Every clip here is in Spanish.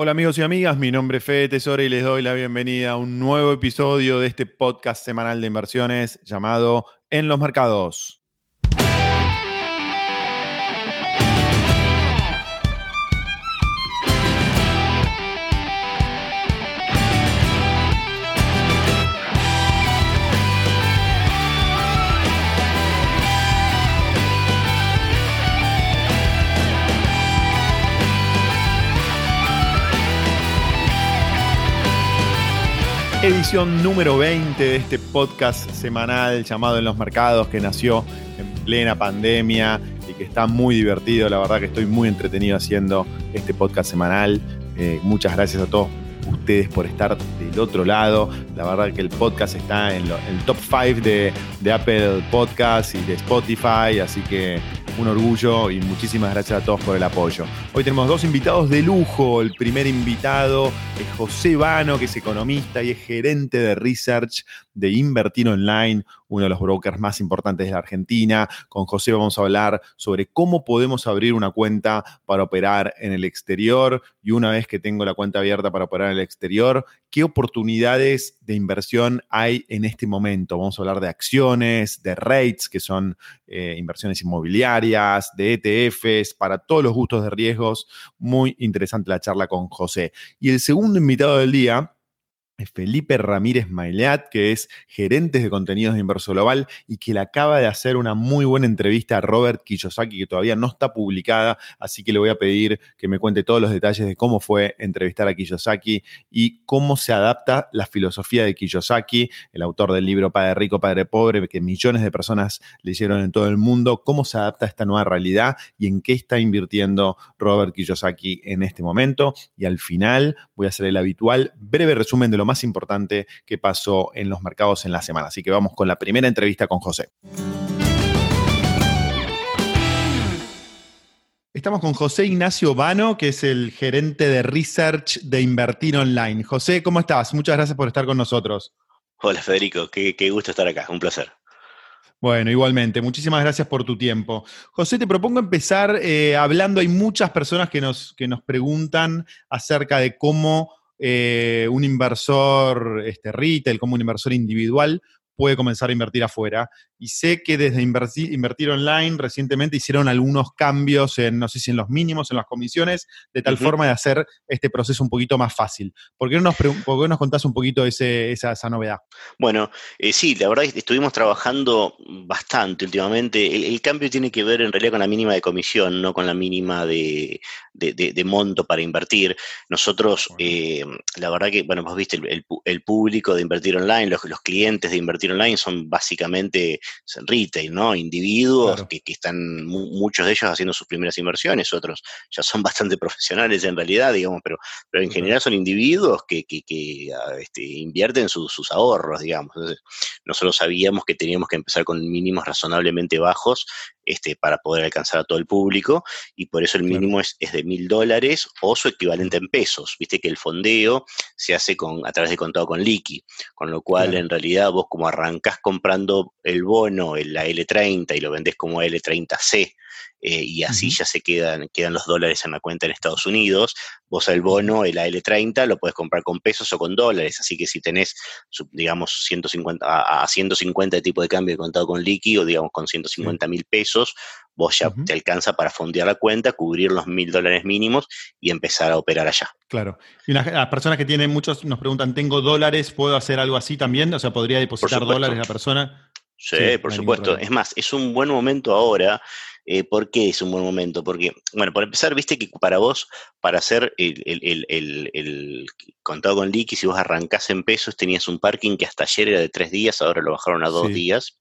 Hola amigos y amigas, mi nombre es Fede Tesoro y les doy la bienvenida a un nuevo episodio de este podcast semanal de inversiones llamado En los Mercados. Edición número 20 de este podcast semanal llamado En los Mercados que nació en plena pandemia y que está muy divertido. La verdad que estoy muy entretenido haciendo este podcast semanal. Eh, muchas gracias a todos ustedes por estar del otro lado. La verdad que el podcast está en, el top 5 de, de Apple Podcasts y de Spotify, así que un orgullo y muchísimas gracias a todos por el apoyo. Hoy tenemos dos invitados de lujo. El primer invitado es José Vano, que es economista y es gerente de research de Invertir Online, uno de los brokers más importantes de Argentina. Con José vamos a hablar sobre cómo podemos abrir una cuenta para operar en el exterior y una vez que tengo la cuenta abierta para operar en el exterior, qué oportunidades de inversión hay en este momento. Vamos a hablar de acciones, de rates, que son eh, inversiones inmobiliarias, de ETFs, para todos los gustos de riesgos. Muy interesante la charla con José. Y el segundo invitado del día Felipe Ramírez Maileat, que es gerente de contenidos de Inverso Global y que le acaba de hacer una muy buena entrevista a Robert Kiyosaki, que todavía no está publicada, así que le voy a pedir que me cuente todos los detalles de cómo fue entrevistar a Kiyosaki y cómo se adapta la filosofía de Kiyosaki, el autor del libro Padre Rico, Padre Pobre, que millones de personas leyeron en todo el mundo, cómo se adapta a esta nueva realidad y en qué está invirtiendo Robert Kiyosaki en este momento. Y al final voy a hacer el habitual breve resumen de lo más importante que pasó en los mercados en la semana. Así que vamos con la primera entrevista con José. Estamos con José Ignacio Vano, que es el gerente de research de Invertir Online. José, ¿cómo estás? Muchas gracias por estar con nosotros. Hola Federico, qué, gusto estar acá, un placer. Bueno, igualmente, muchísimas gracias por tu tiempo. José, te propongo empezar eh, hablando, hay muchas personas que nos, que nos preguntan acerca de cómo eh, un inversor este, retail como un inversor individual puede comenzar a invertir afuera. Y sé que desde Invertir, Online recientemente hicieron algunos cambios en, no sé si en los mínimos, en las comisiones, de tal forma de hacer este proceso un poquito más fácil. ¿Por qué no nos, por nos contás un poquito ese, esa, novedad? Bueno, eh, sí, la verdad es que estuvimos trabajando bastante últimamente. El, cambio tiene que ver en realidad con la mínima de comisión, no con la mínima de, monto para invertir. Nosotros, eh, la verdad que, bueno, vos viste, el, público de Invertir Online, los, los clientes de Invertir online son básicamente retail, ¿no? Individuos que, están, muchos de ellos haciendo sus primeras inversiones, otros ya son bastante profesionales en realidad, digamos, pero, pero en general son individuos que, ah, este, invierten sus ahorros, digamos. Entonces, nosotros sabíamos que teníamos que empezar con mínimos razonablemente bajos este, para poder alcanzar a todo el público y por eso el mínimo es, de mil dólares o su equivalente en pesos. Viste que el fondeo se hace con, a través de contado con liqui, con lo cual en realidad vos como arrancás comprando el bono, la L30 y lo vendés como L30C, eh, y así ya se quedan, quedan los dólares en la cuenta en Estados Unidos. Vos el bono, el AL30, lo puedes comprar con pesos o con dólares, así que si tenés, digamos, 150, a, 150 de tipo de cambio de contado con líquido, digamos, con 150 mil pesos, vos ya te alcanza para fondear la cuenta, cubrir los mil dólares mínimos y empezar a operar allá. Claro. Y las personas que tienen muchos nos preguntan, ¿tengo dólares? ¿Puedo hacer algo así también? O sea, ¿podría depositar dólares la persona? Sí, por supuesto. Es más, es un buen momento ahora. Eh, ¿Por qué es un buen momento? Porque, bueno, por empezar, viste que para vos, para hacer el, contado con liqui, si vos arrancás en pesos, tenías un parking que hasta ayer era de tres días, ahora lo bajaron a dos días.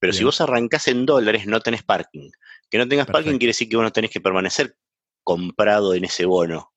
Pero si vos arrancás en dólares, no tenés parking. Que no tengas parking quiere decir que vos no tenés que permanecer comprado en ese bono.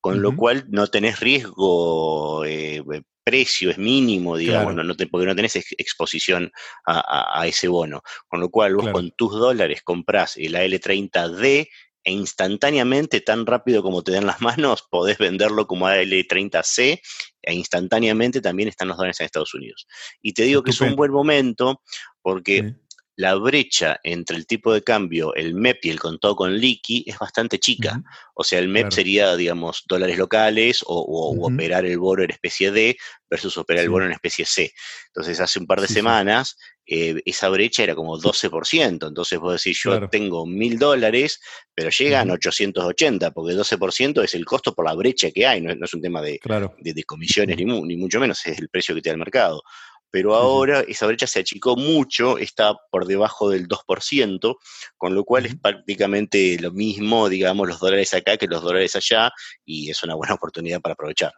Con lo cual no tenés riesgo eh, precio es mínimo, digamos, no, porque no tenés exposición a, ese bono. Con lo cual, vos con tus dólares comprás el AL30D e instantáneamente, tan rápido como te den las manos, podés venderlo como AL30C e instantáneamente también están los dólares en Estados Unidos. Y te digo que es un buen momento porque la brecha entre el tipo de cambio, el MEP y el contado con liqui es bastante chica. O sea, el MEP sería, digamos, dólares locales o, operar el bono en especie D versus operar el bono en especie C. Entonces, hace un par de semanas, eh, esa brecha era como 12%. Entonces, vos decís, yo tengo mil dólares, pero llegan 880, porque 12% es el costo por la brecha que hay. No, es un tema de, de, comisiones, ni, ni mucho menos, es el precio que te da el mercado pero ahora esa brecha se achicó mucho, está por debajo del 2%, con lo cual es prácticamente lo mismo, digamos, los dólares acá que los dólares allá, y es una buena oportunidad para aprovechar.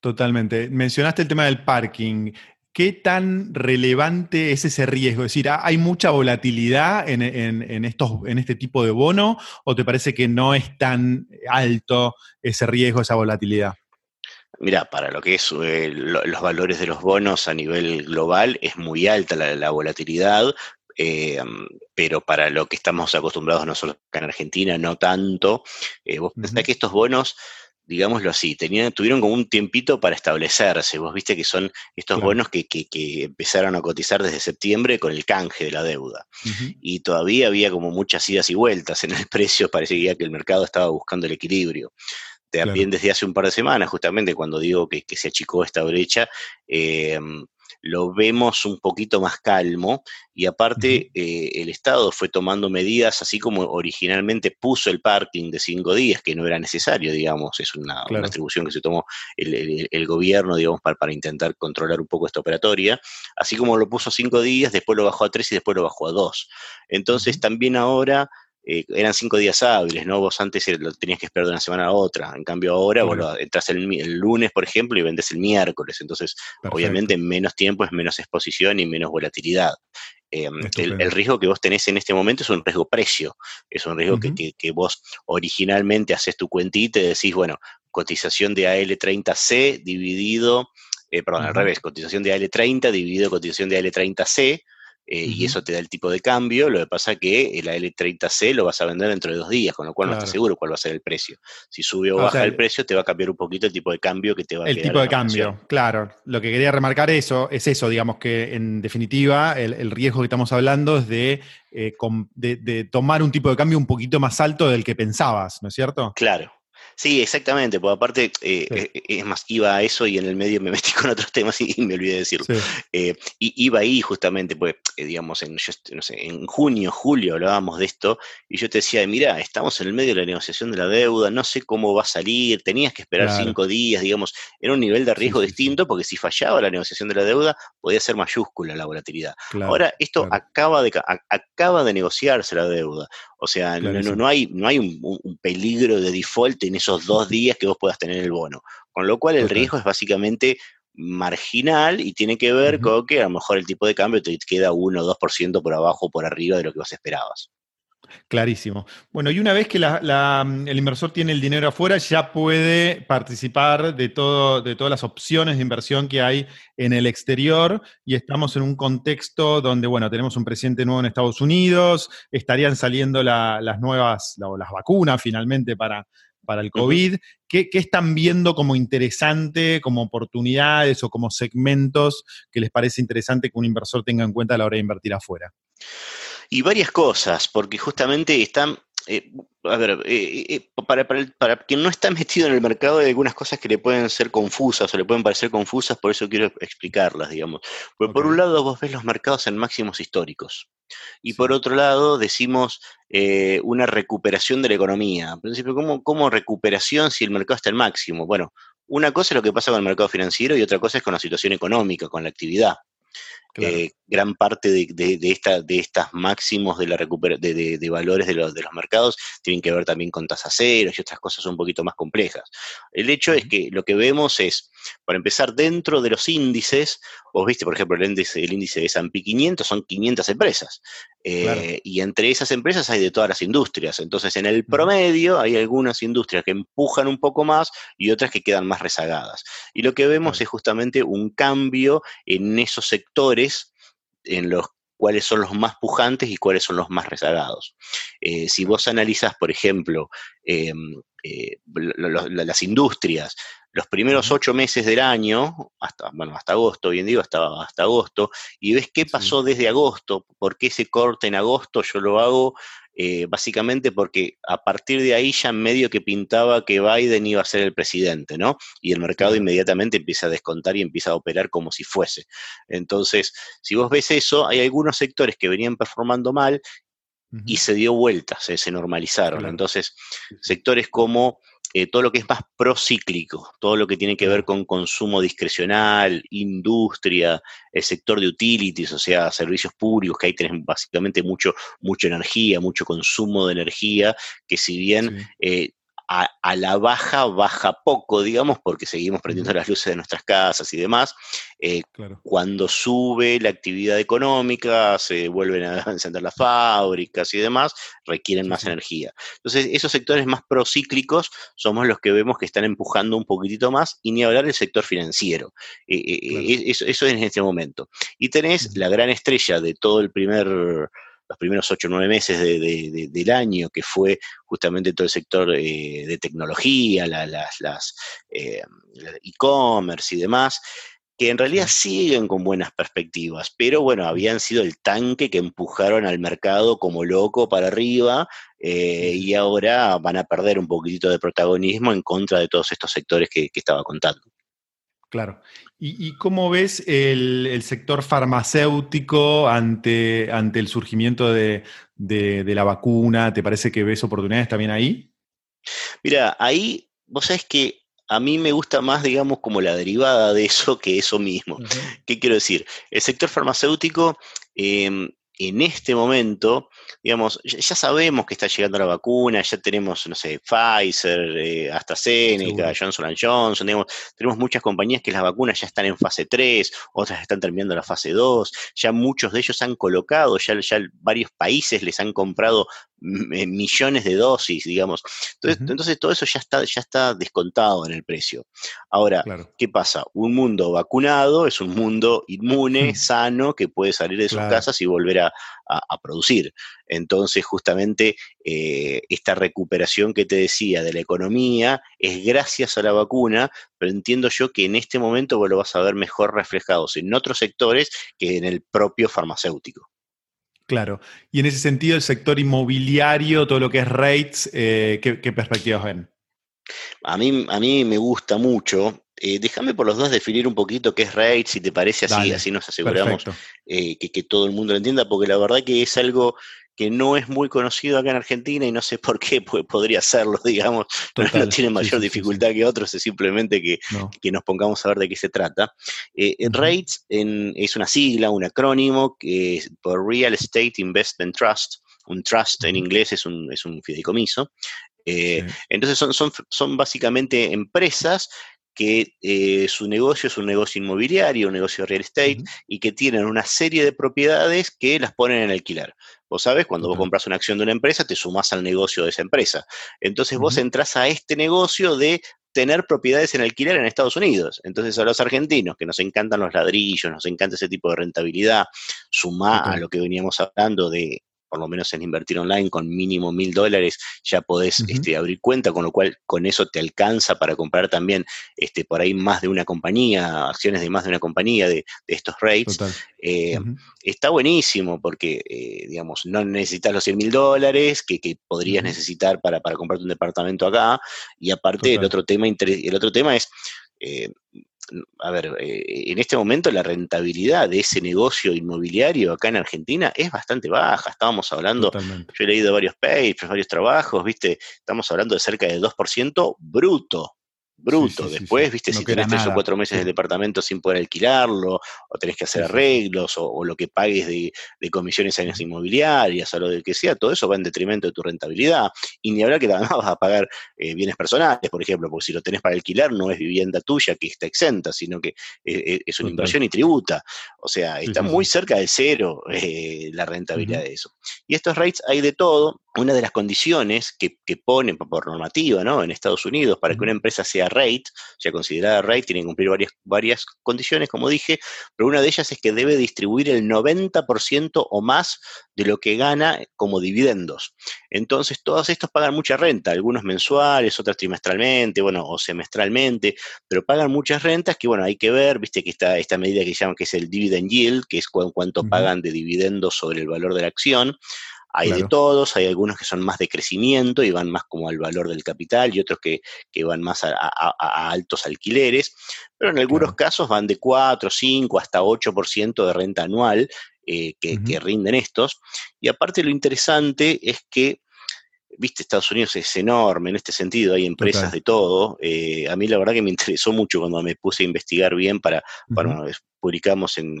Totalmente. Mencionaste el tema del parking. ¿Qué tan relevante es ese riesgo? Es decir, ¿hay mucha volatilidad en, estos, en este tipo de bono o te parece que no es tan alto ese riesgo, esa volatilidad? Mira, para lo que es eh, los valores de los bonos a nivel global es muy alta la, volatilidad, eh, pero para lo que estamos acostumbrados nosotros acá en Argentina, no tanto. Eh, vos pensás que estos bonos, digámoslo así, tenían, tuvieron como un tiempito para establecerse. Vos viste que son estos bonos que, empezaron a cotizar desde septiembre con el canje de la deuda. Y todavía había como muchas idas y vueltas en el precio, parecía que el mercado estaba buscando el equilibrio también desde hace un par de semanas, justamente cuando digo que, se achicó esta brecha, em, lo vemos un poquito más calmo y aparte eh, el Estado fue tomando medidas así como originalmente puso el parking de cinco días, que no era necesario, digamos, es una, atribución que se tomó el, gobierno, digamos, para, para, intentar controlar un poco esta operatoria, así como lo puso cinco días, después lo bajó a tres y después lo bajó a dos. Entonces también ahora eh, eran cinco días hábiles, ¿no? Vos antes lo tenías que esperar de una semana a otra. En cambio, ahora vos entras el, lunes, por ejemplo, y vendes el miércoles. Entonces, obviamente, menos tiempo es menos exposición y menos volatilidad. Em, el, riesgo que vos tenés en este momento es un riesgo precio. Es un riesgo que, vos originalmente haces tu cuentita y decís, bueno, cotización de AL30C dividido, eh, perdón, al revés, cotización de AL30 dividido cotización de AL30C eh, y eso te da el tipo de cambio. Lo que pasa es que el AL30C lo vas a vender dentro de dos días, con lo cual no estás seguro cuál va a ser el precio. Si sube o, baja el precio, te va a cambiar un poquito el tipo de cambio que te va a El tipo de cambio, claro. Lo que quería remarcar eso, es eso, digamos que en definitiva el, riesgo que estamos hablando es de, eh, de tomar un tipo de cambio un poquito más alto del que pensabas, ¿no es cierto? Claro, Sí, exactamente, porque aparte, eh, eh, es más, iba a eso y en el medio me metí con otros temas y, me olvidé de decirlo. Eh, y iba ahí justamente, pues, digamos, en, no sé, en junio, julio hablábamos de esto y yo te decía, mira, estamos en el medio de la negociación de la deuda, no sé cómo va a salir, tenías que esperar cinco días, digamos, era un nivel de riesgo distinto porque si fallaba la negociación de la deuda podía ser mayúscula la volatilidad. Ahora, esto acaba, de, acaba de negociarse la deuda. O sea, no, hay, no hay un, peligro de default en esos dos días que vos puedas tener el bono. Con lo cual el riesgo es básicamente marginal y tiene que ver con que a lo mejor el tipo de cambio te queda 1 o 2% por abajo o por arriba de lo que vos esperabas. Clarísimo. Bueno, y una vez que el inversor tiene el dinero afuera, ya puede participar de, todo, de todas las opciones de inversión que hay en el exterior y estamos en un contexto donde, bueno, tenemos un presidente nuevo en Estados Unidos, estarían saliendo las nuevas, las vacunas finalmente para, para el COVID. ¿Qué, están viendo como interesante, como oportunidades o como segmentos que les parece interesante que un inversor tenga en cuenta a la hora de invertir afuera? Y varias cosas, porque justamente están, eh, a ver, eh, eh, para, para, quien no está metido en el mercado hay algunas cosas que le pueden ser confusas o le pueden parecer confusas, por eso quiero explicarlas, digamos. Porque por un lado vos ves los mercados en máximos históricos. Y por otro lado, decimos una recuperación de la economía. En principio, ¿cómo, ¿cómo, recuperación si el mercado está en máximo? Bueno, una cosa es lo que pasa con el mercado financiero y otra cosa es con la situación económica, con la actividad. Eh, gran parte de, de, esta, de estas máximos de, la de, de, valores de los, de los mercados tienen que ver también con tasas cero y otras cosas un poquito más complejas. El hecho es que lo que vemos es, para empezar, dentro de los índices, vos viste, por ejemplo, el índice, el índice de S&P 500 son 500 empresas. Eh, y entre esas empresas hay de todas las industrias. Entonces, en el promedio hay algunas industrias que empujan un poco más y otras que quedan más rezagadas. Y lo que vemos es justamente un cambio en esos sectores en los cuáles son los más pujantes y cuáles son los más rezagados. Eh, si vos analizas, por ejemplo, em, las industrias, los primeros ocho meses del año, hasta, bueno, hasta agosto, bien digo, hasta, hasta agosto, y ves qué pasó desde agosto, por qué ese corte en agosto yo lo hago eh, básicamente porque a partir de ahí ya medio que pintaba que Biden iba a ser el presidente, ¿no? Y el mercado inmediatamente empieza a descontar y empieza a operar como si fuese. Entonces, si vos ves eso, hay algunos sectores que venían performando mal y se dio vuelta, se, normalizaron. Entonces, sectores como eh, todo lo que es más procíclico, todo lo que tiene que ver con consumo discrecional, industria, el sector de utilities, o sea, servicios públicos, que ahí tenés básicamente mucho, mucha energía, mucho consumo de energía, que si bien eh, a, la baja baja poco, digamos, porque seguimos prendiendo las luces de nuestras casas y demás. Eh, cuando sube la actividad económica, se vuelven a encender las fábricas y demás, requieren más energía. Entonces, esos sectores más procíclicos somos los que vemos que están empujando un poquitito más, y ni hablar del sector financiero. Eh, eh, eso, eso, es en este momento. Y tenés la gran estrella de todo el primer los primeros ocho o nueve meses del año, que fue justamente todo el sector eh, de tecnología, las eh, e-commerce y demás, que en realidad siguen con buenas perspectivas, pero bueno, habían sido el tanque que empujaron al mercado como loco para arriba eh, y ahora van a perder un poquitito de protagonismo en contra de todos estos sectores que estaba contando. Claro. ¿Y, cómo ves el, sector farmacéutico ante, ante el surgimiento de, la vacuna? ¿Te parece que ves oportunidades también ahí? Mira, ahí vos sabés que a mí me gusta más, digamos, como la derivada de eso que eso mismo. ¿Qué quiero decir? El sector farmacéutico em, en este momento, digamos, ya sabemos que está llegando la vacuna, ya tenemos, no sé, Pfizer, eh, AstraZeneca, Johnson Johnson, tenemos muchas compañías que las vacunas ya están en fase 3, otras están terminando la fase 2, ya muchos de ellos han colocado, ya, ya varios países les han comprado eh, millones de dosis, digamos. Entonces, entonces todo eso ya está, ya está descontado en el precio. Ahora, ¿qué pasa? Un mundo vacunado es un mundo inmune, sano, que puede salir de sus casas y volver a, producir. Entonces, justamente, eh, esta recuperación que te decía de la economía es gracias a la vacuna, pero entiendo yo que en este momento vos lo vas a ver mejor reflejados en otros sectores que en el propio farmacéutico. Claro. Y en ese sentido, el sector inmobiliario, todo lo que es rates, eh, ¿qué, perspectivas ven? A mí, a mí me gusta mucho. Eh, déjame por los dos definir un poquito qué es rates, si te parece así, así nos aseguramos eh, que, que, todo el mundo lo entienda, porque la verdad que es algo que no es muy conocido acá en Argentina y no sé por qué pues, podría serlo, digamos, no, tiene mayor dificultad que otros, es simplemente que, nos pongamos a ver de qué se trata. Eh, es una sigla, un acrónimo que es por Real Estate Investment Trust. Un trust en inglés es un, es un fideicomiso. Eh, entonces son, son, son básicamente empresas que eh, su negocio es un negocio inmobiliario, un negocio real estate, y que tienen una serie de propiedades que las ponen en alquilar. Vos sabés, cuando vos compras una acción de una empresa, te sumás al negocio de esa empresa. Entonces vos entras a este negocio de tener propiedades en alquiler en Estados Unidos. Entonces a los argentinos, que nos encantan los ladrillos, nos encanta ese tipo de rentabilidad, suma a lo que veníamos hablando de por lo menos en invertir online con mínimo mil dólares, ya podés este, abrir cuenta, con lo cual con eso te alcanza para comprar también este, por ahí más de una compañía, acciones de más de una compañía de, estos rates. Eh, está buenísimo porque, eh, digamos, no necesitas los 100 mil dólares que, podrías necesitar para, para comprarte un departamento acá. Y aparte, el otro, tema, el otro tema es... Eh, a ver, eh, en este momento la rentabilidad de ese negocio inmobiliario acá en Argentina es bastante baja. Estábamos hablando, yo he leído varios papers, varios trabajos, ¿viste? Estamos hablando de cerca de 2% bruto bruto. Después, viste, si tenés tres o cuatro meses de departamento sin poder alquilarlo, o tenés que hacer arreglos, o, lo que pagues de, comisiones a las inmobiliarias, o lo de que sea, todo eso va en detrimento de tu rentabilidad. Y ni hablar que además vas a pagar eh, bienes personales, por ejemplo, porque si lo tenés para alquilar no es vivienda tuya que está exenta, sino que eh, eh, es una inversión y tributa. O sea, está muy cerca del cero la rentabilidad de eso. Y estos rates hay de todo, una de las condiciones que, ponen por normativa ¿no? en Estados Unidos para que una empresa sea rate, sea considerada rate, tiene que cumplir varias, varias condiciones, como dije, pero una de ellas es que debe distribuir el 90% o más de lo que gana como dividendos. Entonces, todos estos pagan mucha renta, algunos mensuales, otros trimestralmente, bueno, o semestralmente, pero pagan muchas rentas que, bueno, hay que ver, viste que está esta medida que llaman que es el dividend yield, que es cuánto pagan de dividendos sobre el valor de la acción. Hay de todos, hay algunos que son más de crecimiento y van más como al valor del capital y otros que, van más a, altos alquileres, pero en algunos casos van de 4, 5 hasta 8% de renta anual eh, que, rinden estos. Y aparte lo interesante es que viste, Estados Unidos es enorme en este sentido, hay empresas de todo. Eh, a mí la verdad que me interesó mucho cuando me puse a investigar bien para, para publicamos en,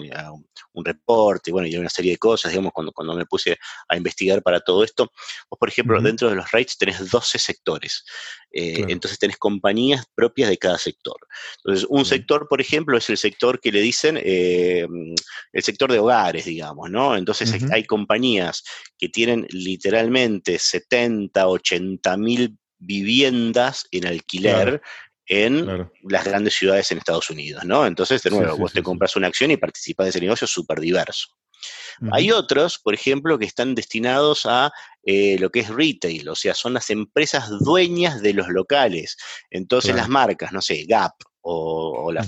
un reporte, bueno, y una serie de cosas, digamos, cuando, cuando me puse a investigar para todo esto. Vos, por ejemplo, dentro de los rates tenés 12 sectores. Eh, entonces tenés compañías propias de cada sector. Entonces, un sector, por ejemplo, es el sector que le dicen eh, el sector de hogares, digamos, ¿no? Entonces hay compañías que tienen literalmente 70, 80 mil viviendas en alquiler en las grandes ciudades en Estados Unidos, ¿no? Entonces, de nuevo, vos te compras una acción y participas de ese negocio súper diverso. Hay otros, por ejemplo, que están destinados a eh, lo que es retail, o sea, son las empresas dueñas de los locales. Entonces, las marcas, no sé, Gap, o, la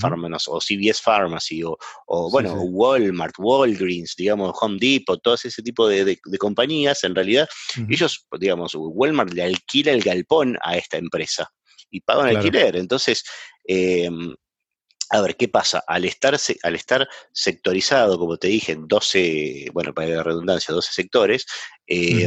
o CVS Pharmacy, o, bueno, Walmart, Walgreens, digamos, Home Depot, todo ese tipo de, compañías, en realidad, ellos, digamos, Walmart le alquila el galpón a esta empresa y pagan alquiler. Entonces, em, a ver, ¿qué pasa? Al estar, al estar sectorizado, como te dije, en 12, bueno, para la redundancia, 12 sectores, eh,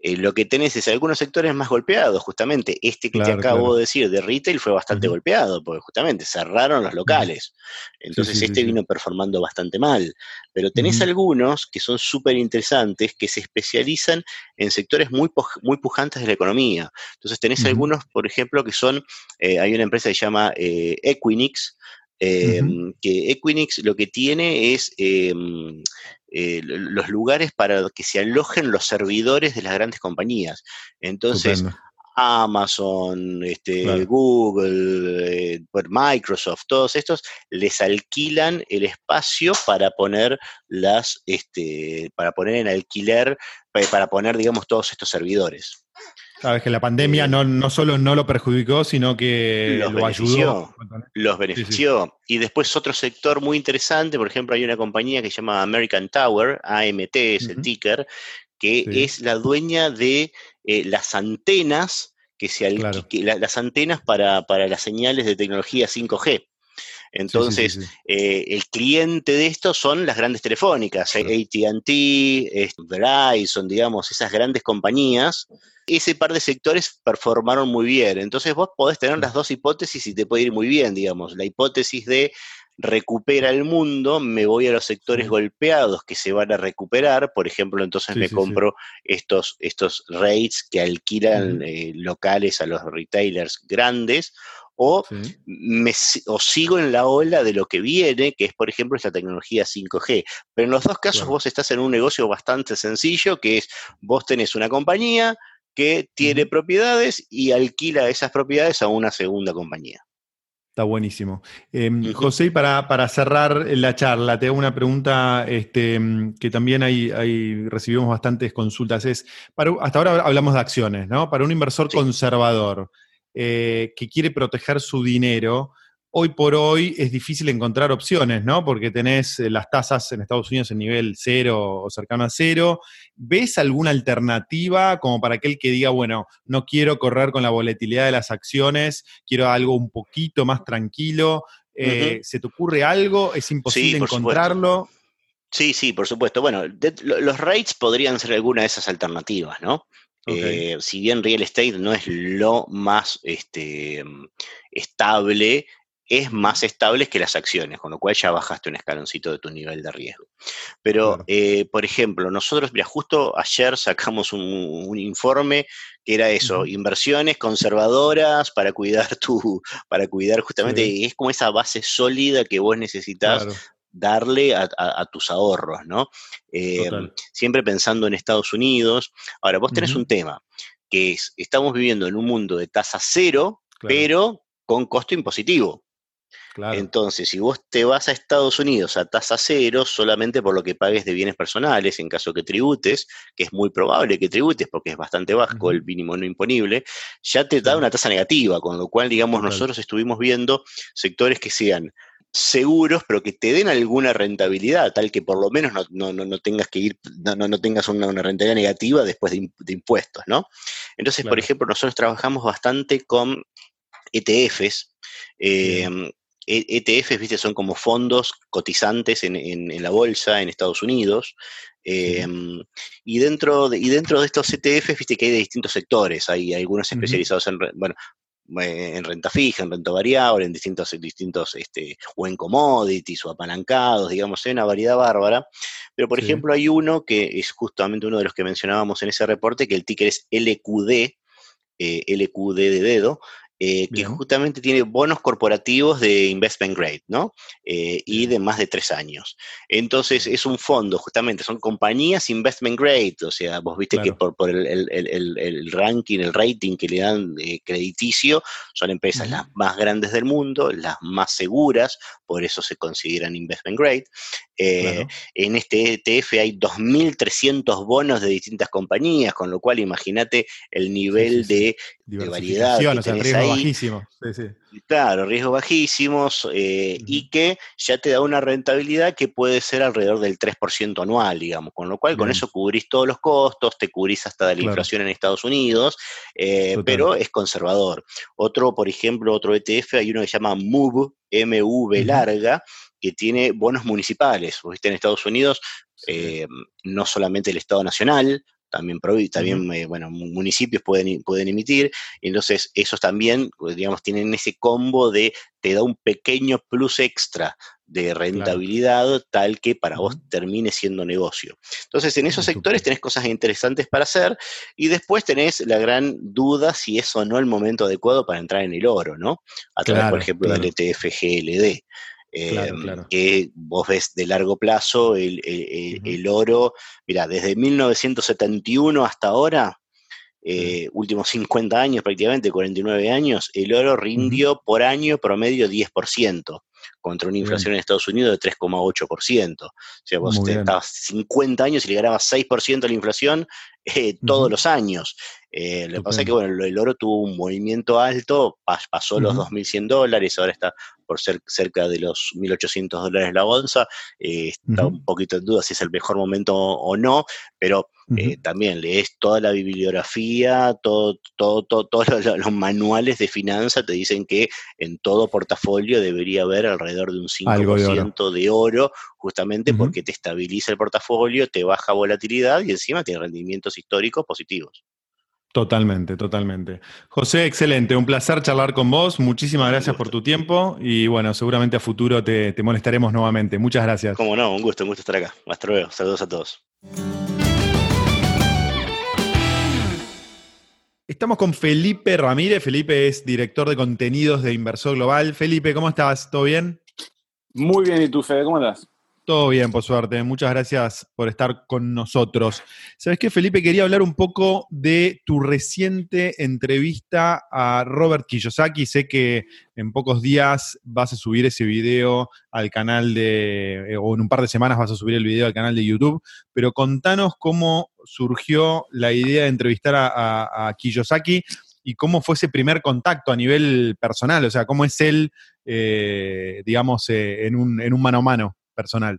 eh, lo que tenés es algunos sectores más golpeados, justamente. Este que te acabo de decir de retail fue bastante golpeado, porque justamente cerraron los locales. Entonces este vino performando bastante mal. Pero tenés algunos que son súper interesantes, que se especializan en sectores muy, muy pujantes de la economía. Entonces tenés algunos, por ejemplo, que son, eh, hay una empresa que se llama eh, Equinix, em, que Equinix lo que tiene es em, eh, los lugares para que se alojen los servidores de las grandes compañías. Entonces, Amazon, este, Google, eh, Microsoft, todos estos les alquilan el espacio para poner las, este, para poner en alquiler, para poner, digamos, todos estos servidores. Sabes que la pandemia no, no, solo no lo perjudicó, sino que lo ayudó. Los benefició. Y después otro sector muy interesante, por ejemplo, hay una compañía que se llama American Tower, AMT es el ticker, que es la dueña de eh, las antenas que se las antenas para, para las señales de tecnología 5G. Entonces, eh, el cliente de esto son las grandes telefónicas, ATT, Verizon, digamos, esas grandes compañías. Ese par de sectores performaron muy bien. Entonces vos podés tener las dos hipótesis y te puede ir muy bien, digamos. La hipótesis de recupera el mundo, me voy a los sectores golpeados que se van a recuperar, por ejemplo, entonces me compro Estos, estos rates que alquilan eh, locales a los retailers grandes, o, me, o sigo en la ola de lo que viene, que es, por ejemplo, esta tecnología 5G. Pero en los dos casos vos estás en un negocio bastante sencillo, que es, vos tenés una compañía, que tiene propiedades y alquila esas propiedades a una segunda compañía. Está buenísimo. Em, José, para, para, cerrar la charla, te hago una pregunta este, que también hay, recibimos bastantes consultas. Es, hasta ahora hablamos de acciones, ¿no? Para un inversor conservador eh, que quiere proteger su dinero, hoy por hoy es difícil encontrar opciones, ¿no? Porque tenés eh, las tasas en Estados Unidos en nivel cero o cercano a cero. ¿Ves alguna alternativa como para aquel que diga, bueno, no quiero correr con la volatilidad de las acciones, quiero algo un poquito más tranquilo? Eh, ¿Se te ocurre algo? ¿Es imposible encontrarlo? Sí, sí, por supuesto. Bueno, los rates podrían ser alguna de esas alternativas, ¿no? Eh, si bien real estate no es lo más este, estable, es más estable que las acciones, con lo cual ya bajaste un escaloncito de tu nivel de riesgo. Pero, eh, por ejemplo, nosotros, mira, justo ayer sacamos un, informe que era eso, inversiones conservadoras para cuidar tu, para cuidar justamente, es como esa base sólida que vos necesitas darle a, tus ahorros, ¿no? Em, siempre pensando en Estados Unidos. Ahora, vos tenés un tema, que es, estamos viviendo en un mundo de tasa cero, pero con costo impositivo. Entonces, si vos te vas a Estados Unidos a tasa cero, solamente por lo que pagues de bienes personales, en caso que tributes, que es muy probable que tributes porque es bastante bajo el mínimo no imponible, ya te da una tasa negativa, con lo cual, digamos, nosotros estuvimos viendo sectores que sean seguros, pero que te den alguna rentabilidad, tal que por lo menos no, tengas que ir, no, tengas una, rentabilidad negativa después de, impuestos, ¿no? Entonces, por ejemplo, nosotros trabajamos bastante con ETFs, ETFs, e viste, son como fondos cotizantes en, la bolsa en Estados Unidos. Em, y, dentro de, y dentro de estos ETFs, viste que hay de distintos sectores. Hay, algunos especializados en, bueno, en renta fija, en renta variable, en distintos, distintos este, o en commodities o apalancados, digamos, hay una variedad bárbara. Pero, por ejemplo, hay uno que es justamente uno de los que mencionábamos en ese reporte, que el ticker es LQD, eh, LQD de dedo, eh, que justamente tiene bonos corporativos de investment grade, ¿no? Eh, y de más de tres años. Entonces, es un fondo, justamente, son compañías investment grade, o sea, vos viste que por, el, ranking, el rating que le dan eh, crediticio, son empresas las más grandes del mundo, las más seguras, por eso se consideran investment grade. En este ETF hay 2.300 bonos de distintas compañías, con lo cual imagínate el nivel De, variedad. Que bajísimo. Claro, riesgos bajísimos eh, y que ya te da una rentabilidad que puede ser alrededor del 3% anual, digamos, con lo cual con eso cubrís todos los costos, te cubrís hasta de la inflación en Estados Unidos, eh, pero es conservador. Otro, por ejemplo, otro ETF, hay uno que se llama MUV, MV larga, que tiene bonos municipales. Viste, en Estados Unidos, eh, no solamente el Estado Nacional, también, también eh, bueno, municipios pueden, pueden emitir, y entonces esos también, pues, digamos, tienen ese combo de, te da un pequeño plus extra de rentabilidad tal que para vos termine siendo negocio. Entonces, en esos sectores tenés cosas interesantes para hacer y después tenés la gran duda si es o no el momento adecuado para entrar en el oro, ¿no? A través, por ejemplo, del ETF GLD. Em, que vos ves de largo plazo el, oro, mira, desde 1971 hasta ahora, eh, últimos 50 años prácticamente, 49 años, el oro rindió por año promedio 10% contra una inflación en Estados Unidos de 3,8%. O sea, vos estabas 50 años y le ganabas 6% a la inflación eh, todos los años. Eh, lo que pasa es que bueno, el oro tuvo un movimiento alto, pasó los 2.100 dólares, ahora está por ser cerca de los 1.800 dólares la onza, eh, está un poquito en duda si es el mejor momento o no, pero eh, también lees toda la bibliografía, todo, todo, todos los, manuales de finanzas te dicen que en todo portafolio debería haber alrededor de un 5% de oro, justamente porque te estabiliza el portafolio, te baja volatilidad y encima tiene rendimientos históricos positivos. Totalmente, totalmente. José, excelente, un placer charlar con vos. Muchísimas gracias por tu tiempo y bueno, seguramente a futuro te, te molestaremos nuevamente. Muchas gracias. Como no, un gusto, un gusto estar acá. Hasta luego, saludos a todos. Estamos con Felipe Ramírez. Felipe es director de contenidos de Inversor Global. Felipe, ¿cómo estás? ¿Todo bien? Muy bien, ¿y tú, Fede? ¿Cómo estás? Todo bien, por suerte. Muchas gracias por estar con nosotros. ¿Sabes qué, Felipe? Quería hablar un poco de tu reciente entrevista a Robert Kiyosaki. Sé que en pocos días vas a subir ese video al canal de, eh, o en un par de semanas vas a subir el video al canal de YouTube, pero contanos cómo surgió la idea de entrevistar a, Kiyosaki y cómo fue ese primer contacto a nivel personal, o sea, cómo es él, eh, digamos, eh, en un mano a mano personal?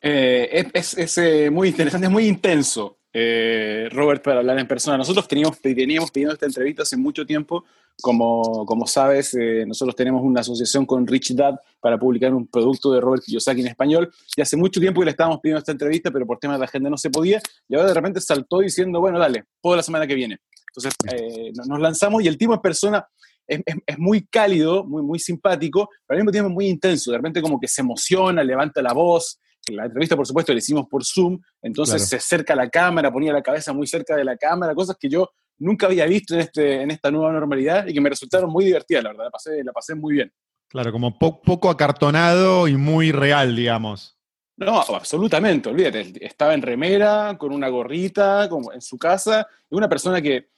Eh, es, eh, muy interesante, es muy intenso, eh, Robert, para hablar en persona. Nosotros teníamos, teníamos pidiendo esta entrevista hace mucho tiempo. Como, como sabes, nosotros tenemos una asociación con Rich Dad para publicar un producto de Robert Kiyosaki en español. Y hace mucho tiempo que le estábamos pidiendo esta entrevista, pero por temas de la agenda no se podía. Y ahora de repente saltó diciendo, bueno, dale, puedo la semana que viene. Entonces nos lanzamos y el tipo en persona es, muy cálido, muy, muy simpático, pero al mismo tiempo muy intenso. De repente como que se emociona, levanta la voz. La entrevista, por supuesto, la hicimos por Zoom, entonces se acerca a la cámara, ponía la cabeza muy cerca de la cámara, cosas que yo nunca había visto en, este, en esta nueva normalidad y que me resultaron muy divertidas, la verdad, la pasé, la pasé muy bien. Claro, como poco acartonado y muy real, digamos. No, absolutamente, olvídate. Estaba en remera, con una gorrita, como en su casa, y una persona que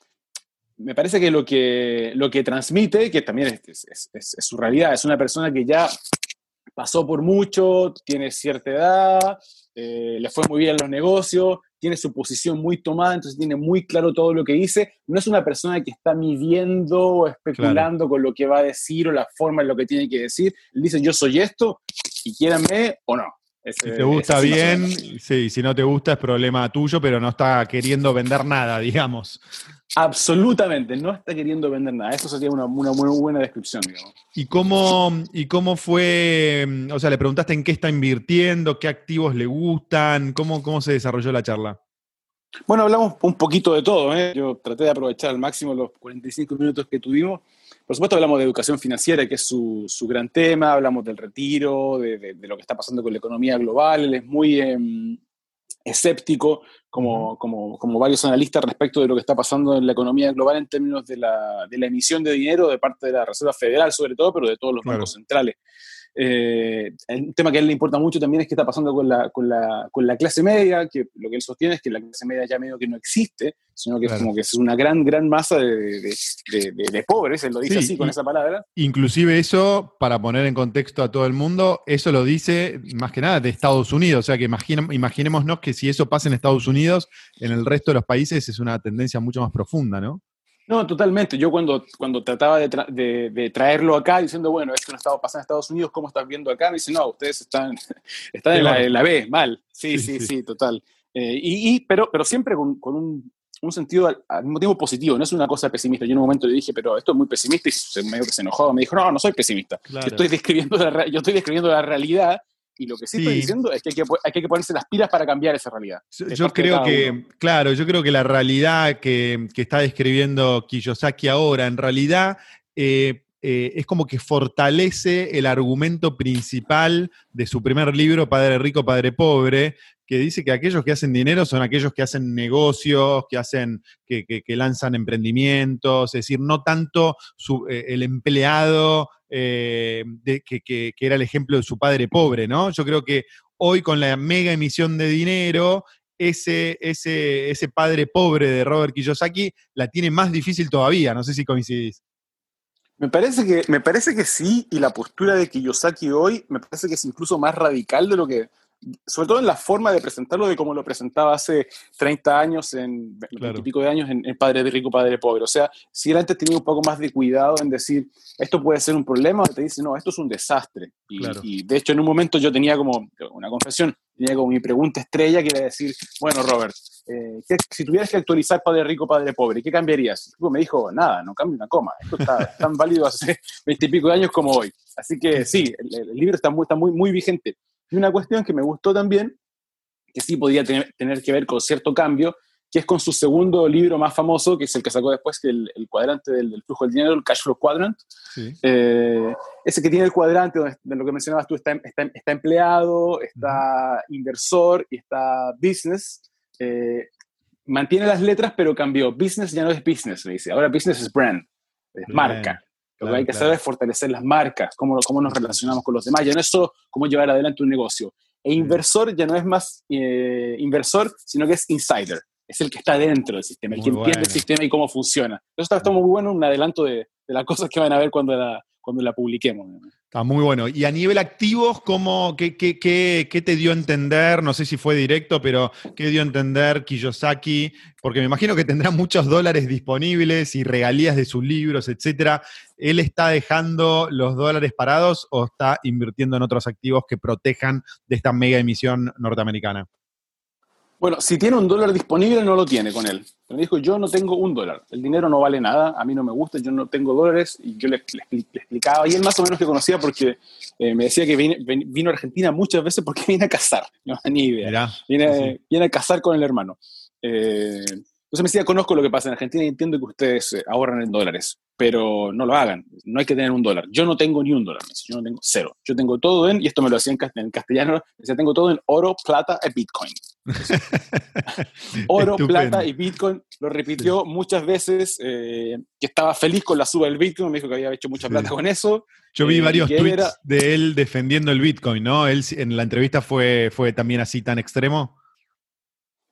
me parece que lo que, lo que transmite, que también es, su realidad, es una persona que ya pasó por mucho, tiene cierta edad, eh, le fue muy bien en los negocios, tiene su posición muy tomada, entonces tiene muy claro todo lo que dice. No es una persona que está midiendo o especulando con lo que va a decir o la forma en lo que tiene que decir. Él dice, yo soy esto y quieranme o no. Si te gusta bien, sí, si no te gusta es problema tuyo, pero no está queriendo vender nada, digamos. Absolutamente, no está queriendo vender nada. Eso sería una, muy buena descripción, digamos. ¿Y cómo, ¿Y cómo fue? O sea, le preguntaste en qué está invirtiendo, qué activos le gustan, cómo, cómo se desarrolló la charla. Bueno, hablamos un poquito de todo. ¿eh? Yo traté de aprovechar al máximo los 45 minutos que tuvimos. Por supuesto, hablamos de educación financiera, que es su, gran tema. Hablamos del retiro, de, lo que está pasando con la economía global. Él es muy. Em, escéptico, como, como, como, varios analistas, respecto de lo que está pasando en la economía global en términos de la, de la emisión de dinero de parte de la Reserva Federal, sobre todo, pero de todos los bancos centrales. Eh, un tema que a él le importa mucho también es qué está pasando con la, con, la, con la, clase media, que lo que él sostiene es que la clase media ya medio que no existe, sino que es como que es una gran, gran masa de, de, pobres, él lo dice así con esa palabra. Inclusive eso, para poner en contexto a todo el mundo, eso lo dice más que nada de Estados Unidos, o sea que imaginémonos que si eso pasa en Estados Unidos, en el resto de los países es una tendencia mucho más profunda, ¿no? No, totalmente. Yo cuando, cuando trataba de, de, traerlo acá diciendo, bueno, esto no estaba pasando en Estados Unidos, ¿cómo estás viendo acá? Me dice, no, ustedes están, están en, la, B, mal. Sí, sí, sí, total. Eh, y, pero, pero siempre con, con un, un, sentido al, mismo tiempo positivo, no es una cosa pesimista. Yo en un momento le dije, pero esto es muy pesimista y se, medio que se enojó. Me dijo, no, no soy pesimista. Yo, estoy describiendo la, yo estoy describiendo la realidad y lo que sí, estoy diciendo es que hay, que ponerse las pilas para cambiar esa realidad. Yo, creo que, claro, yo creo que la realidad que, está describiendo Kiyosaki ahora, en realidad eh, eh, es como que fortalece el argumento principal de su primer libro, Padre Rico, Padre Pobre, que dice que aquellos que hacen dinero son aquellos que hacen negocios, que hacen, que, lanzan emprendimientos, es decir, no tanto eh, el empleado eh, que, era el ejemplo de su padre pobre, ¿no? Yo creo que hoy con la mega emisión de dinero, ese, ese, ese padre pobre de Robert Kiyosaki la tiene más difícil todavía, no sé si coincidís. Me parece, que, me parece que sí, y la postura de Kiyosaki hoy me parece que es incluso más radical de lo que, sobre todo en la forma de presentarlo, de cómo lo presentaba hace 30 años, en 20 y pico de años, en, Padre de Rico, Padre Pobre. O sea, si él antes tenía un poco más de cuidado en decir, esto puede ser un problema, o te dice, no, esto es un desastre. Y, de hecho, en un momento yo tenía como una confesión, tenía como mi pregunta estrella, que era decir, bueno, Robert, eh, si tuvieras que actualizar Padre Rico, Padre Pobre, ¿qué cambiarías? Y me dijo, nada, no cambio una coma. Esto está tan válido hace 20 y pico de años como hoy. Así que sí, el, libro está muy, está muy, muy vigente. Y una cuestión que me gustó también, que sí podía tener, que ver con cierto cambio, que es con su segundo libro más famoso, que es el que sacó después, que el, el cuadrante del, flujo del dinero, el Cash Flow Quadrant. Eh, ese que tiene el cuadrante, donde, de lo que mencionabas tú, está, está, empleado, está inversor y está business. Eh, mantiene las letras, pero cambió. Business ya no es business, le dice. Ahora business es brand, es marca. Lo que hay que hacer es fortalecer las marcas, cómo, cómo nos relacionamos con los demás. Ya no es solo cómo llevar adelante un negocio. E inversor ya no es más eh, inversor, sino que es insider. Es el que está dentro del sistema, el que entiende el sistema y cómo funciona. Eso está, muy bueno, un adelanto de, de, las cosas que van a ver cuando la, cuando la publiquemos. Está muy bueno. Y a nivel activos, ¿cómo, qué, qué, qué, te dio a entender? No sé si fue directo, pero ¿qué dio a entender Kiyosaki? Porque me imagino que tendrá muchos dólares disponibles y regalías de sus libros, etcétera. ¿Él está dejando los dólares parados o está invirtiendo en otros activos que protejan de esta mega emisión norteamericana? Bueno, si tiene un dólar disponible, no lo tiene con él. Me dijo, yo no tengo un dólar, el dinero no vale nada, a mí no me gusta, yo no tengo dólares, y yo le, explicaba, y él más o menos que conocía porque eh, me decía que vino a Argentina muchas veces porque viene a casar, no ni idea, viene, viene, a casar con el hermano. Eh, Entonces me decía, conozco lo que pasa en Argentina y entiendo que ustedes eh, ahorran en dólares, pero no lo hagan. No hay que tener un dólar. Yo no tengo ni un dólar, yo no tengo cero. Yo tengo todo en, y esto me lo hacía en castellano, decía, tengo todo en oro, plata y bitcoin. oro, plata y bitcoin. Lo repitió muchas veces, eh, que estaba feliz con la suba del bitcoin, me dijo que había hecho mucha plata con eso. Yo vi eh, varios tweets de él defendiendo el bitcoin, ¿no? Él en la entrevista fue, fue también así tan extremo.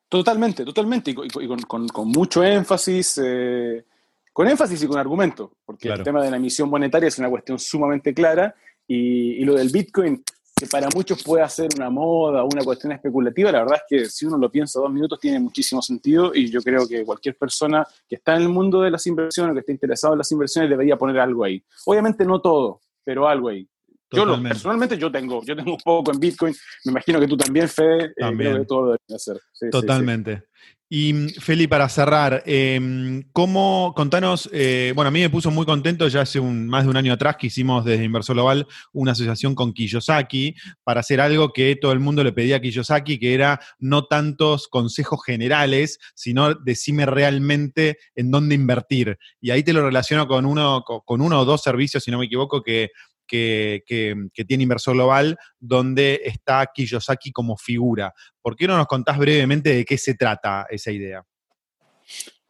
Totalmente, totalmente, y, con, mucho énfasis, eh, con énfasis y con argumento, porque el tema de la emisión monetaria es una cuestión sumamente clara, y, lo del Bitcoin, que para muchos puede ser una moda o una cuestión especulativa, la verdad es que si uno lo piensa dos minutos tiene muchísimo sentido, y yo creo que cualquier persona que está en el mundo de las inversiones, que esté interesado en las inversiones, debería poner algo ahí. Obviamente no todo, pero algo ahí. Yo lo, personalmente yo tengo, yo tengo un poco en Bitcoin, me imagino que tú también, Fede, eh, también. todo lo hacer. Totalmente. Y Feli, para cerrar, em, ¿cómo, contanos, eh, bueno, a mí me puso muy contento ya hace un, más de un año atrás que hicimos desde Inversor Global una asociación con Kiyosaki para hacer algo que todo el mundo le pedía a Kiyosaki, que era no tantos consejos generales, sino decime realmente en dónde invertir. Y ahí te lo relaciono con uno, con uno o dos servicios, si no me equivoco, que que, tiene Inversor Global, donde está Kiyosaki como figura. ¿Por qué no nos contás brevemente de qué se trata esa idea?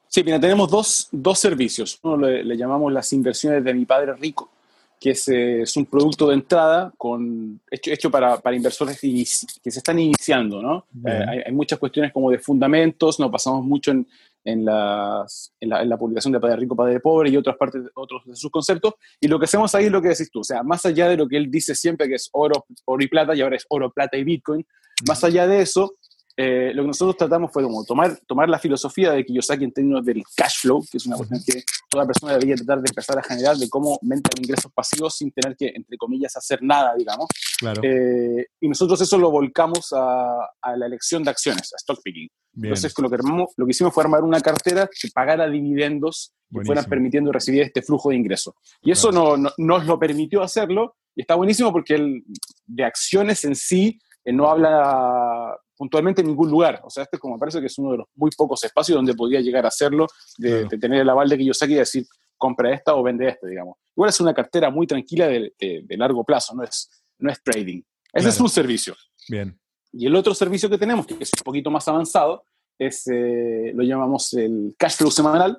Sí, mira, tenemos dos, servicios. Uno le, llamamos las inversiones de mi padre rico, que es, eh, un producto de entrada con, hecho, para, inversores que se están iniciando, ¿no? Eh, hay, hay, muchas cuestiones como de fundamentos, nos pasamos mucho en, en, las, en, la, en, la, publicación de Padre Rico, Padre Pobre y otras partes, otros de sus conceptos. Y lo que hacemos ahí es lo que decís tú, o sea, más allá de lo que él dice siempre que es oro, oro y plata, y ahora es oro, plata y Bitcoin, más allá de eso, eh, lo que nosotros tratamos fue como tomar, tomar la filosofía de Kiyosaki en términos del cash flow, que es una cuestión que toda persona debería tratar de empezar a generar, de cómo aumenta ingresos pasivos sin tener que, entre comillas, hacer nada, digamos. Claro. Eh, y nosotros eso lo volcamos a, a, la elección de acciones, a stock picking. Entonces, lo que, lo que hicimos fue armar una cartera que pagara dividendos y fueran permitiendo recibir este flujo de ingresos. Y eso no, nos lo permitió hacerlo y está buenísimo porque el, de acciones en sí eh, no habla puntualmente en ningún lugar. O sea, este como parece que es uno de los muy pocos espacios donde podía llegar a hacerlo, de, tener el aval de Kiyosaki y decir, compra esta o vende esta, digamos. Igual es una cartera muy tranquila de, largo plazo, no es, no es trading. Ese es un servicio. Bien. Y el otro servicio que tenemos, que es un poquito más avanzado, es, eh, lo llamamos el cash flow semanal.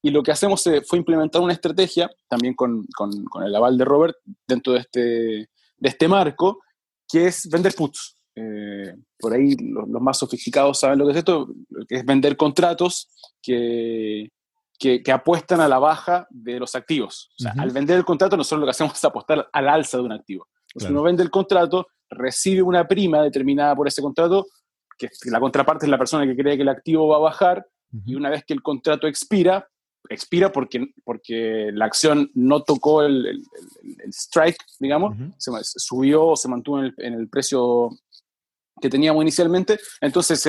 Y lo que hacemos eh, fue implementar una estrategia, también con, con, el aval de Robert, dentro de este, de este marco, que es vender puts. Eh, por ahí los, más sofisticados saben lo que es esto, que es vender contratos que, que, apuestan a la baja de los activos. O sea, al vender el contrato, nosotros lo que hacemos es apostar al alza de un activo. Entonces uno vende el contrato, recibe una prima determinada por ese contrato, que la contraparte es la persona que cree que el activo va a bajar, y una vez que el contrato expira, expira porque, porque la acción no tocó el, strike, digamos, se subió o se mantuvo en el, precio que teníamos inicialmente, entonces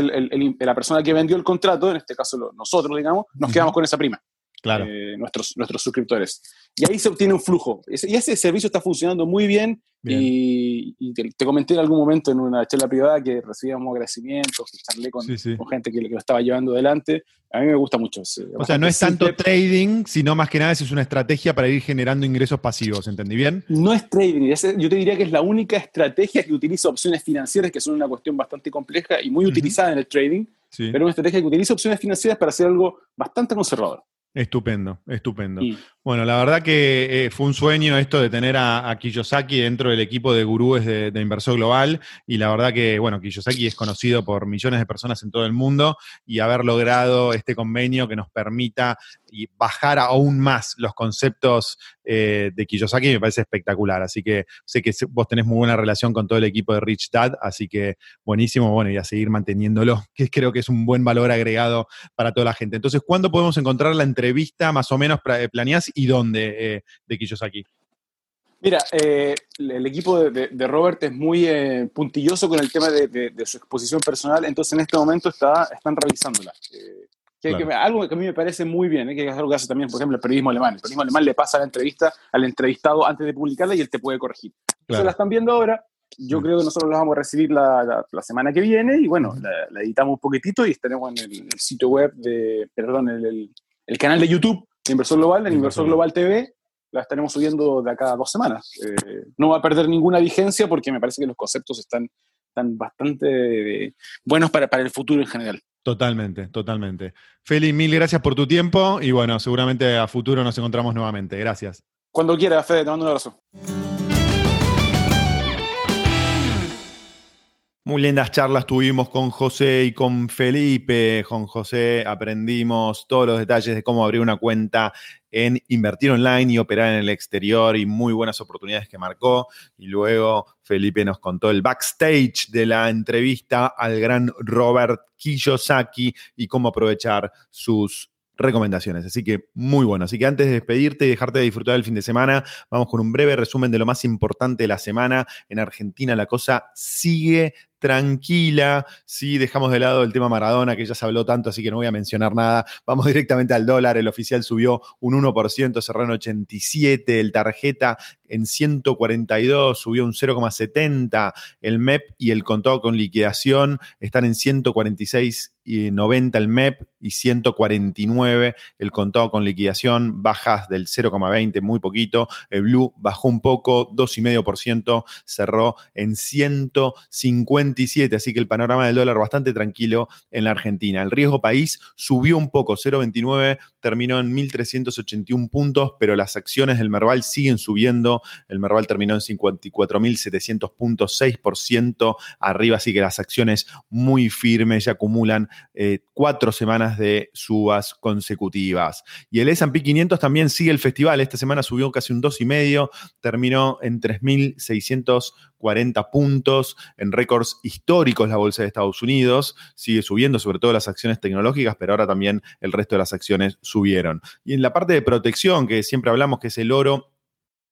la persona que vendió el contrato, en este caso nosotros, digamos, nos quedamos con esa prima claro. Eh, nuestros, nuestros suscriptores. Y ahí se obtiene un flujo. Y ese servicio está funcionando muy bien, y, te, comenté en algún momento en una charla privada que recibíamos agradecimientos, que charlé con, con gente que, lo estaba llevando adelante. A mí me gusta mucho. o sea, no es tanto trading, sino más que nada es una estrategia para ir generando ingresos pasivos, ¿entendí bien? No es trading, yo te diría que es la única estrategia que utiliza opciones financieras, que son una cuestión bastante compleja y muy utilizada en el trading, pero una estrategia que utiliza opciones financieras para hacer algo bastante conservador. Estupendo, estupendo. Bueno, la verdad que eh, fue un sueño esto de tener a, Kiyosaki dentro del equipo de gurúes de, Inversor Global y la verdad que, bueno, Kiyosaki es conocido por millones de personas en todo el mundo y haber logrado este convenio que nos permita bajar aún más los conceptos eh, de Kiyosaki me parece espectacular. Así que sé que vos tenés muy buena relación con todo el equipo de Rich Dad, así que buenísimo, bueno, y a seguir manteniéndolo, que creo que es un buen valor agregado para toda la gente. Entonces, ¿cuándo podemos encontrar la entrevista más o menos planeás y dónde eh, de Kiyosaki? Mira, eh, el equipo de, Robert es muy eh, puntilloso con el tema de, su exposición personal, entonces en este momento está, están revisándola. algo que a mí me parece muy bien, que es algo que hace también, por ejemplo, el periodismo alemán. El periodismo alemán le pasa la entrevista al entrevistado antes de publicarla y él te puede corregir. Entonces la están viendo ahora Yo creo que nosotros la vamos a recibir la, semana que viene y bueno, la, editamos un poquitito y estaremos en el, sitio web de, perdón, el, el, canal de YouTube de Inversor Global, en Inversor Global TV. La estaremos subiendo de acá a dos semanas. Eh, no va a perder ninguna vigencia porque me parece que los conceptos están, están bastante buenos para, para el futuro en general. Totalmente, totalmente. Feli, mil gracias por tu tiempo y bueno, seguramente a futuro nos encontramos nuevamente. Gracias. Cuando quiera, Fede, te mando un abrazo. Muy lindas charlas tuvimos con José y con Felipe. Con José aprendimos todos los detalles de cómo abrir una cuenta en invertir online y operar en el exterior y muy buenas oportunidades que marcó. Y luego Felipe nos contó el backstage de la entrevista al gran Robert Kiyosaki y cómo aprovechar sus recomendaciones. Así que muy bueno. Así que antes de despedirte y dejarte de disfrutar el fin de semana, vamos con un breve resumen de lo más importante de la semana. En Argentina la cosa sigue tranquila. Si dejamos de lado el tema Maradona, que ya se habló tanto, así que no voy a mencionar nada. Vamos directamente al dólar. El oficial subió un 1%, cerró en 87. El tarjeta en 142, subió un 0,70. El MEP y el contado con liquidación están en 146 y 90 el MEP y 149 el contado con liquidación, bajas del 0,20, muy poquito. El Blue bajó un poco, 2,5%, cerró en 157, así que el panorama del dólar bastante tranquilo en la Argentina. El riesgo país subió un poco, 0,29, terminó en 1.381 puntos, pero las acciones del Merval siguen subiendo. El Merval terminó en 54.700 puntos, 6% arriba, así que las acciones muy firmes ya acumulan eh, cuatro semanas de subas consecutivas. Y el S&P 500 también sigue el festival. Esta semana subió casi un 2,5, terminó en 3.640 puntos, en récords históricos la bolsa de Estados Unidos. Sigue subiendo, sobre todo las acciones tecnológicas, pero ahora también el resto de las acciones subieron. Y en la parte de protección, que siempre hablamos que es el oro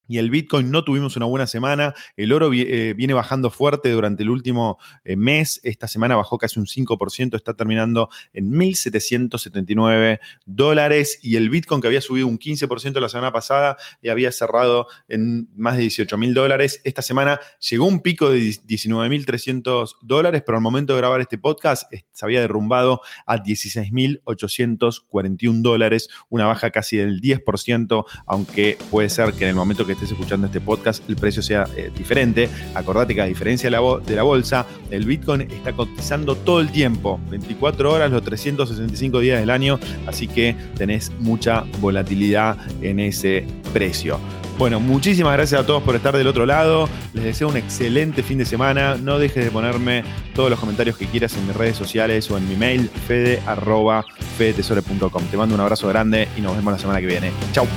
y el Bitcoin no tuvimos una buena semana. El oro eh, viene bajando fuerte durante el último eh, mes. Esta semana bajó casi un 5%, está terminando en 1.779 dólares. Y el Bitcoin, que había subido un 15% la semana pasada y había cerrado en más de 18 mil dólares, esta semana llegó un pico de 19.300 dólares, pero al momento de grabar este podcast se había derrumbado a 16.841 dólares, una baja casi del 10%, aunque puede ser que en el momento que estés escuchando este podcast el precio sea eh, diferente. Acordate que a diferencia de la, de la bolsa, el Bitcoin está cotizando todo el tiempo, 24 horas, los 365 días del año, así que tenés mucha volatilidad en ese precio. Bueno, muchísimas gracias a todos por estar del otro lado. Les deseo un excelente fin de semana. No dejes de ponerme todos los comentarios que quieras en mis redes sociales o en mi mail fede.fedetesore.com. Te mando un abrazo grande y nos vemos la semana que viene. Chau.